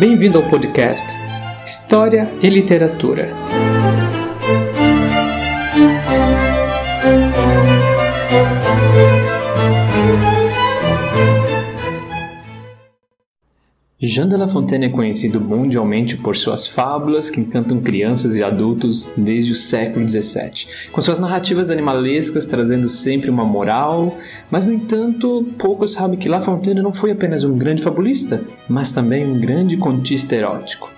Bem-vindo ao podcast História e Literatura. Jean de La Fontaine é conhecido mundialmente por suas fábulas que encantam crianças e adultos desde o século XVII, com suas narrativas animalescas trazendo sempre uma moral, mas no entanto, poucos sabem que La Fontaine não foi apenas um grande fabulista, mas também um grande contista erótico.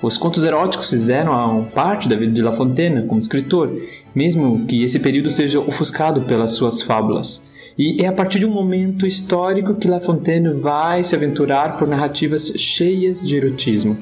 Os contos eróticos fizeram parte da vida de La Fontaine como escritor, mesmo que esse período seja ofuscado pelas suas fábulas. E é a partir de um momento histórico que La Fontaine vai se aventurar por narrativas cheias de erotismo.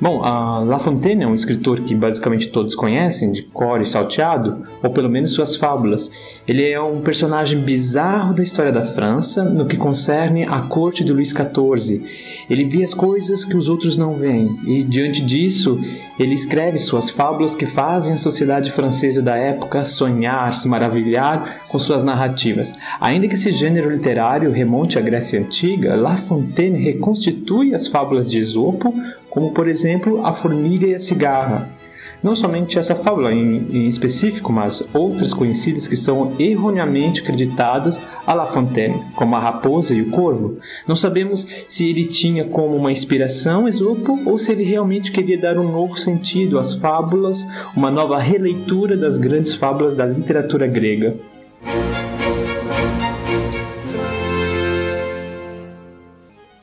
Bom, a La Fontaine é um escritor que basicamente todos conhecem, de cor e salteado, ou pelo menos suas fábulas. Ele é um personagem bizarro da história da França no que concerne à corte de Luís XIV. Ele vê as coisas que os outros não veem, e diante disso, ele escreve suas fábulas que fazem a sociedade francesa da época sonhar, se maravilhar com suas narrativas. Ainda que esse gênero literário remonte à Grécia Antiga, La Fontaine reconstitui as fábulas de Esopo como por exemplo a formiga e a cigarra. Não somente essa fábula em, em, específico, mas outras conhecidas que são erroneamente acreditadas a La Fontaine, como a raposa e o corvo. Não sabemos se ele tinha como uma inspiração Esopo ou se ele realmente queria dar um novo sentido às fábulas, uma nova releitura das grandes fábulas da literatura grega.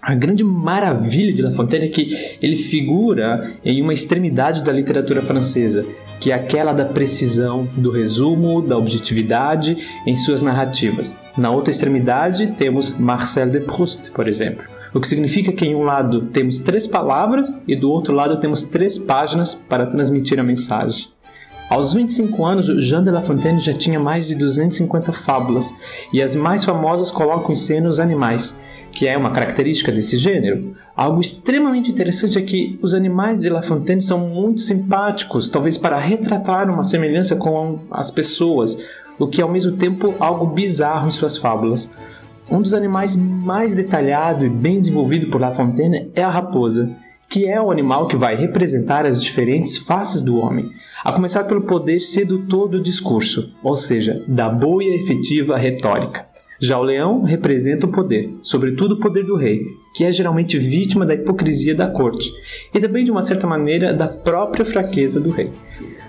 A grande maravilha de La Fontaine é que ele figura em uma extremidade da literatura francesa, que é aquela da precisão, do resumo, da objetividade em suas narrativas. Na outra extremidade temos Marcel de Proust, por exemplo. O que significa que em um lado temos três palavras e do outro lado temos três páginas para transmitir a mensagem. Aos 25 anos, Jean de La Fontaine já tinha mais de 250 fábulas, e as mais famosas colocam em cena os animais, que é uma característica desse gênero. Algo extremamente interessante é que os animais de La Fontaine são muito simpáticos, talvez para retratar uma semelhança com as pessoas, o que é ao mesmo tempo algo bizarro em suas fábulas. Um dos animais mais detalhado e bem desenvolvido por La Fontaine é a raposa, que é o animal que vai representar as diferentes faces do homem, a começar pelo poder sedutor do discurso, ou seja, da boa e efetiva retórica. Já o leão representa o poder, sobretudo o poder do rei, que é geralmente vítima da hipocrisia da corte e também, de uma certa maneira, da própria fraqueza do rei.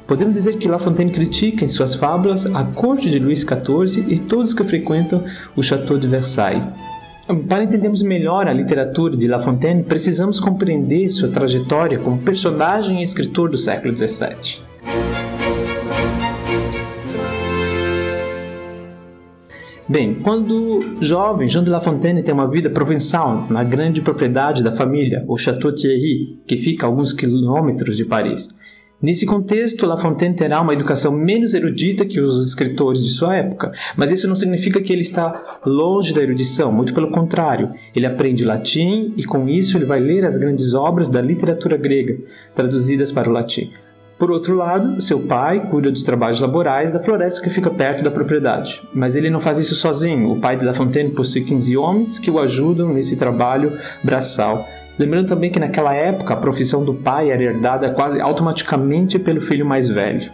Podemos dizer que La Fontaine critica em suas fábulas a corte de Luís XIV e todos que frequentam o Château de Versailles. Para entendermos melhor a literatura de La Fontaine, precisamos compreender sua trajetória como personagem e escritor do século XVII. Bem, quando jovem, Jean de La Fontaine tem uma vida provençal na grande propriedade da família, o Château Thierry, que fica a alguns quilômetros de Paris. Nesse contexto, La Fontaine terá uma educação menos erudita que os escritores de sua época, mas isso não significa que ele está longe da erudição, muito pelo contrário. Ele aprende latim e com isso ele vai ler as grandes obras da literatura grega, traduzidas para o latim. Por outro lado, seu pai cuida dos trabalhos laborais da floresta que fica perto da propriedade. Mas ele não faz isso sozinho. O pai de La Fontaine possui 15 homens que o ajudam nesse trabalho braçal. Lembrando também que naquela época a profissão do pai era herdada quase automaticamente pelo filho mais velho.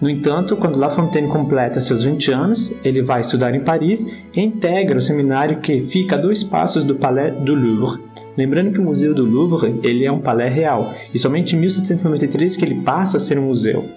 No entanto, quando La Fontaine completa seus 20 anos, ele vai estudar em Paris e integra o seminário que fica a dois passos do Palais du Louvre, Lembrando que o Museu do Louvre ele é um palé real, e somente em 1793 que ele passa a ser um museu.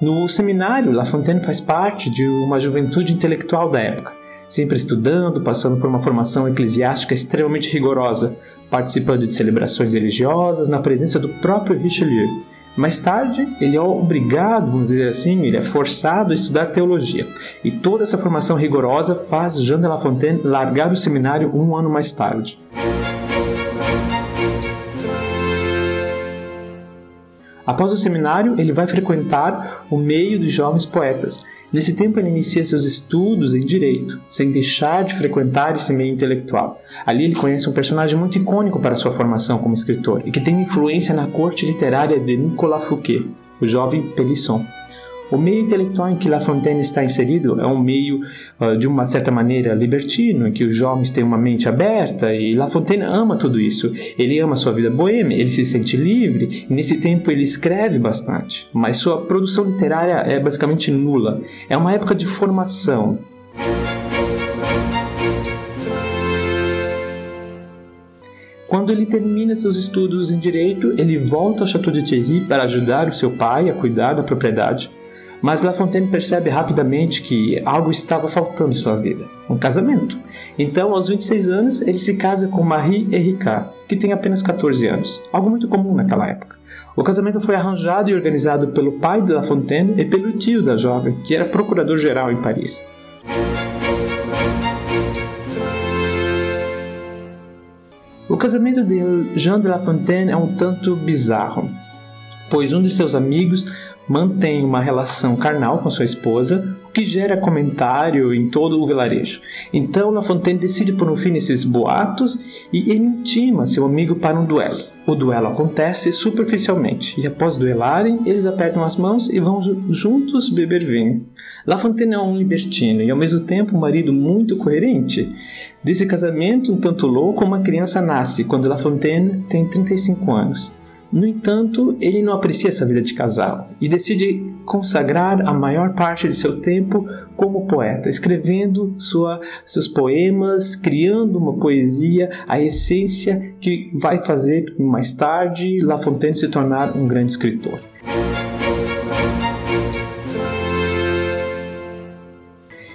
No seminário, La Fontaine faz parte de uma juventude intelectual da época, sempre estudando, passando por uma formação eclesiástica extremamente rigorosa, participando de celebrações religiosas na presença do próprio Richelieu. Mais tarde, ele é obrigado, vamos dizer assim, ele é forçado a estudar teologia. E toda essa formação rigorosa faz Jean de La Fontaine largar o seminário um ano mais tarde. Após o seminário, ele vai frequentar o meio dos jovens poetas. Nesse tempo, ele inicia seus estudos em direito, sem deixar de frequentar esse meio intelectual. Ali, ele conhece um personagem muito icônico para sua formação como escritor e que tem influência na corte literária de Nicolas Fouquet, o jovem Pélisson. O meio intelectual em que La Fontaine está inserido é um meio, uh, de uma certa maneira, libertino, em que os jovens têm uma mente aberta e La Fontaine ama tudo isso. Ele ama sua vida boêmia, ele se sente livre e nesse tempo ele escreve bastante, mas sua produção literária é basicamente nula. É uma época de formação. Quando ele termina seus estudos em direito, ele volta ao Château de Thierry para ajudar o seu pai a cuidar da propriedade. Mas La Fontaine percebe rapidamente que algo estava faltando em sua vida: um casamento. Então, aos 26 anos, ele se casa com Marie Ericard, que tem apenas 14 anos, algo muito comum naquela época. O casamento foi arranjado e organizado pelo pai de La Fontaine e pelo tio da jovem, que era procurador-geral em Paris. O casamento de Jean de La Fontaine é um tanto bizarro, pois um de seus amigos mantém uma relação carnal com sua esposa, o que gera comentário em todo o vilarejo. Então La Fontaine decide por um fim nesses boatos e ele intima seu amigo para um duelo. O duelo acontece superficialmente e após duelarem, eles apertam as mãos e vão juntos beber vinho. La Fontaine é um libertino e ao mesmo tempo um marido muito coerente. Desse casamento um tanto louco, uma criança nasce quando La Fontaine tem 35 anos. No entanto, ele não aprecia essa vida de casal e decide consagrar a maior parte de seu tempo como poeta, escrevendo sua, seus poemas, criando uma poesia, a essência que vai fazer mais tarde La Fontaine se tornar um grande escritor.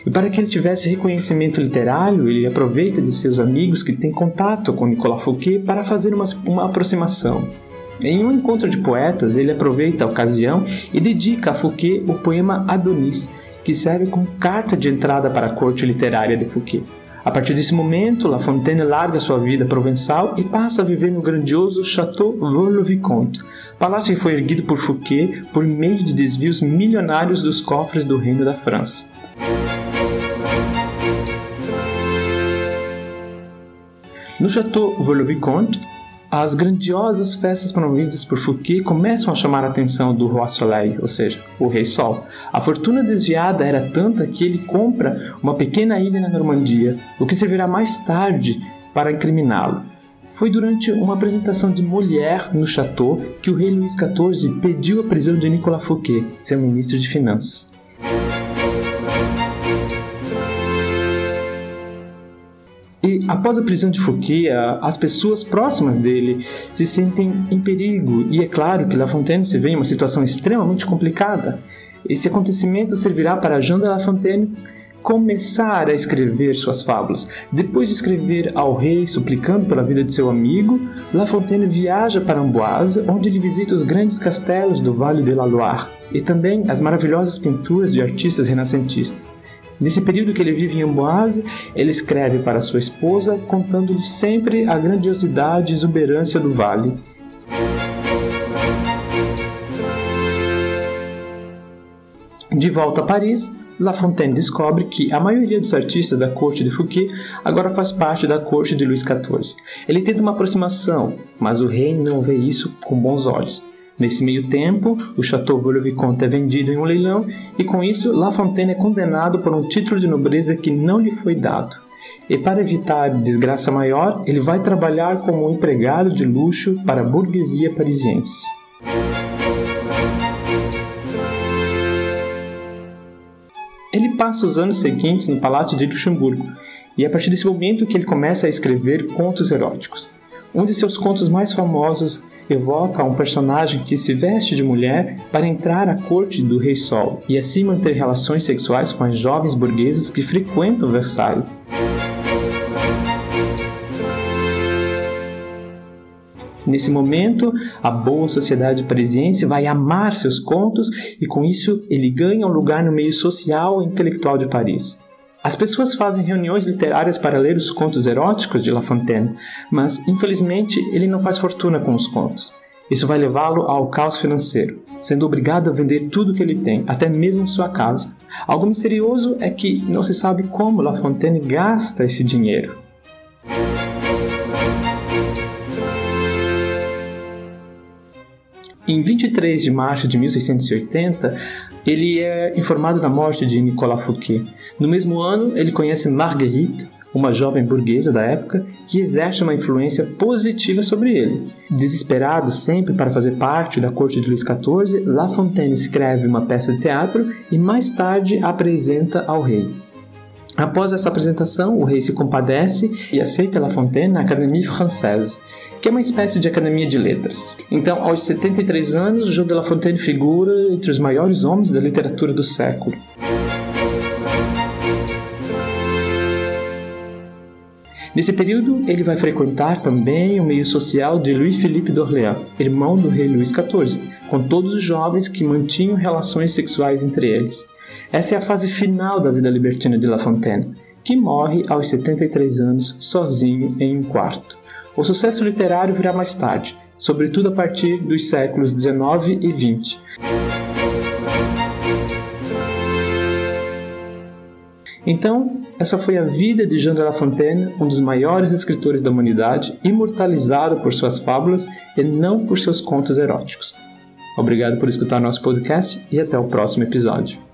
E para que ele tivesse reconhecimento literário, ele aproveita de seus amigos que têm contato com Nicolas Fouquet para fazer uma, uma aproximação. Em um encontro de poetas, ele aproveita a ocasião e dedica a Fouquet o poema Adonis, que serve como carta de entrada para a corte literária de Fouquet. A partir desse momento, La Fontaine larga sua vida provençal e passa a viver no grandioso Château Vaux-le-Vicomte, palácio que foi erguido por Fouquet por meio de desvios milionários dos cofres do Reino da França. No Château Vaux-le-Vicomte, as grandiosas festas promovidas por Fouquet começam a chamar a atenção do Roi Soleil, ou seja, o Rei Sol. A fortuna desviada era tanta que ele compra uma pequena ilha na Normandia, o que servirá mais tarde para incriminá-lo. Foi durante uma apresentação de Molière no Château que o rei Luís XIV pediu a prisão de Nicolas Fouquet, seu ministro de Finanças. Após a prisão de Fouquet, as pessoas próximas dele se sentem em perigo, e é claro que La Fontaine se vê em uma situação extremamente complicada. Esse acontecimento servirá para Jean de La Fontaine começar a escrever suas fábulas. Depois de escrever ao rei suplicando pela vida de seu amigo, La Fontaine viaja para Amboise, onde ele visita os grandes castelos do Vale de la Loire e também as maravilhosas pinturas de artistas renascentistas. Nesse período que ele vive em Amboise, ele escreve para sua esposa, contando-lhe sempre a grandiosidade e exuberância do vale. De volta a Paris, La Fontaine descobre que a maioria dos artistas da corte de Fouquet agora faz parte da corte de Luís XIV. Ele tenta uma aproximação, mas o rei não vê isso com bons olhos. Nesse meio tempo, o Chateau Vaux-le-Vicomte é vendido em um leilão e com isso La Fontaine é condenado por um título de nobreza que não lhe foi dado. E para evitar desgraça maior, ele vai trabalhar como um empregado de luxo para a burguesia parisiense. Ele passa os anos seguintes no Palácio de Luxemburgo, e é a partir desse momento que ele começa a escrever contos eróticos. Um de seus contos mais famosos evoca um personagem que se veste de mulher para entrar à corte do Rei Sol e assim manter relações sexuais com as jovens burguesas que frequentam Versailles. Nesse momento, a boa sociedade parisiense vai amar seus contos e com isso ele ganha um lugar no meio social e intelectual de Paris. As pessoas fazem reuniões literárias para ler os contos eróticos de La Fontaine, mas infelizmente ele não faz fortuna com os contos. Isso vai levá-lo ao caos financeiro, sendo obrigado a vender tudo que ele tem, até mesmo sua casa. Algo misterioso é que não se sabe como La Fontaine gasta esse dinheiro. Em 23 de março de 1680, ele é informado da morte de Nicolas Fouquet. No mesmo ano, ele conhece Marguerite, uma jovem burguesa da época que exerce uma influência positiva sobre ele. Desesperado sempre para fazer parte da corte de Luís XIV, La Fontaine escreve uma peça de teatro e mais tarde apresenta ao rei. Após essa apresentação, o rei se compadece e aceita La Fontaine na Académie Française, que é uma espécie de academia de letras. Então, aos 73 anos, João de La Fontaine figura entre os maiores homens da literatura do século. Nesse período, ele vai frequentar também o meio social de Louis-Philippe d'Orléans, irmão do rei Luís XIV, com todos os jovens que mantinham relações sexuais entre eles. Essa é a fase final da vida libertina de La Fontaine, que morre aos 73 anos sozinho em um quarto. O sucesso literário virá mais tarde, sobretudo a partir dos séculos 19 e 20. Então, essa foi a vida de Jean de La Fontaine, um dos maiores escritores da humanidade, imortalizado por suas fábulas e não por seus contos eróticos. Obrigado por escutar nosso podcast e até o próximo episódio.